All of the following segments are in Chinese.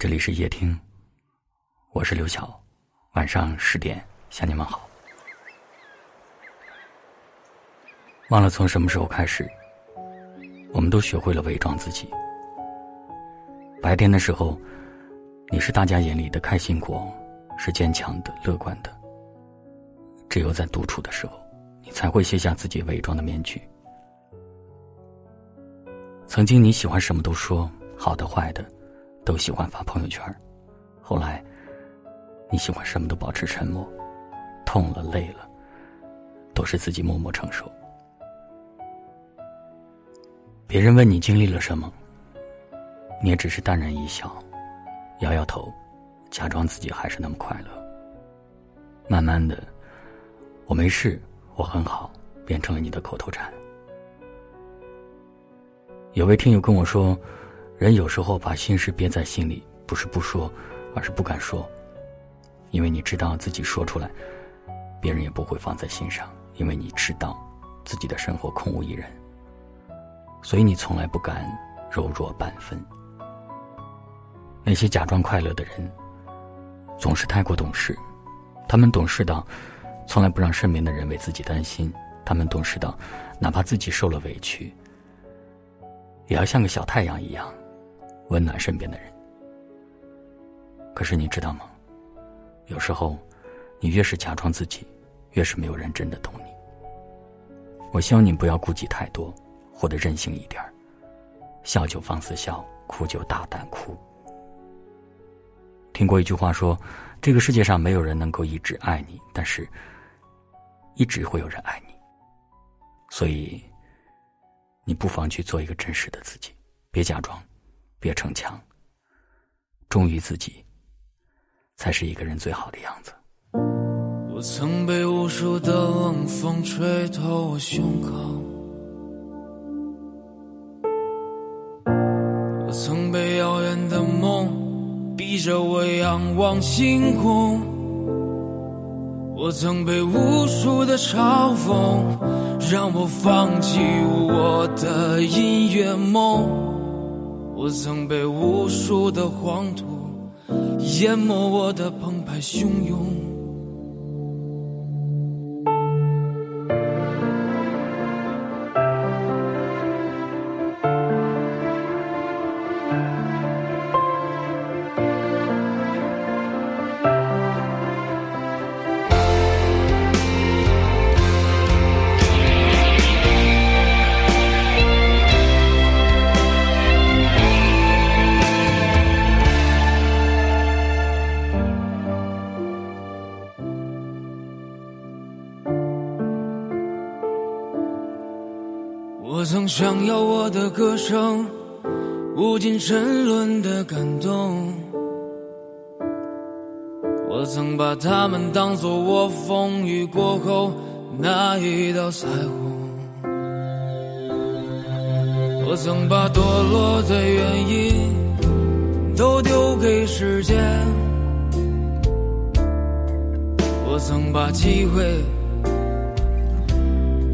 这里是夜听，我是刘晓，晚上十点向你们好。忘了从什么时候开始，我们都学会了伪装自己。白天的时候，你是大家眼里的开心果，是坚强的、乐观的。只有在独处的时候，你才会卸下自己伪装的面具。曾经你喜欢什么都说，好的、坏的。都喜欢发朋友圈，后来，你喜欢什么都保持沉默，痛了累了，都是自己默默承受。别人问你经历了什么，你也只是淡然一笑，摇摇头，假装自己还是那么快乐。慢慢的，我没事，我很好，变成了你的口头禅。有位听友跟我说。人有时候把心事憋在心里，不是不说，而是不敢说。因为你知道自己说出来，别人也不会放在心上。因为你知道自己的生活空无一人，所以你从来不敢柔弱半分。那些假装快乐的人，总是太过懂事。他们懂事到，从来不让身边的人为自己担心。他们懂事到，哪怕自己受了委屈，也要像个小太阳一样。温暖身边的人，可是你知道吗？有时候，你越是假装自己，越是没有人真的懂你。我希望你不要顾忌太多，活得任性一点儿，笑就放肆笑，哭就大胆哭。听过一句话说：“这个世界上没有人能够一直爱你，但是，一直会有人爱你。”所以，你不妨去做一个真实的自己，别假装。别逞强，忠于自己，才是一个人最好的样子。我曾被无数的冷风吹透我胸口，我曾被遥远的梦逼着我仰望星空，我曾被无数的嘲讽让我放弃我的音乐梦。我曾被无数的黄土淹没，我的澎湃汹涌。曾想要我的歌声无尽沉沦的感动，我曾把它们当作我风雨过后那一道彩虹，我曾把堕落的原因都丢给时间，我曾把机会。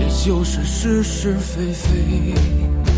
也就是是是非非。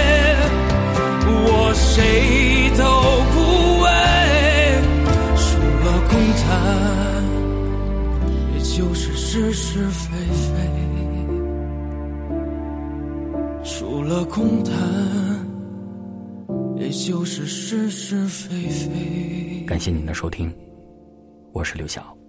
也就是是是非非。除了空谈，也就是是是非非。感谢您的收听，我是刘晓。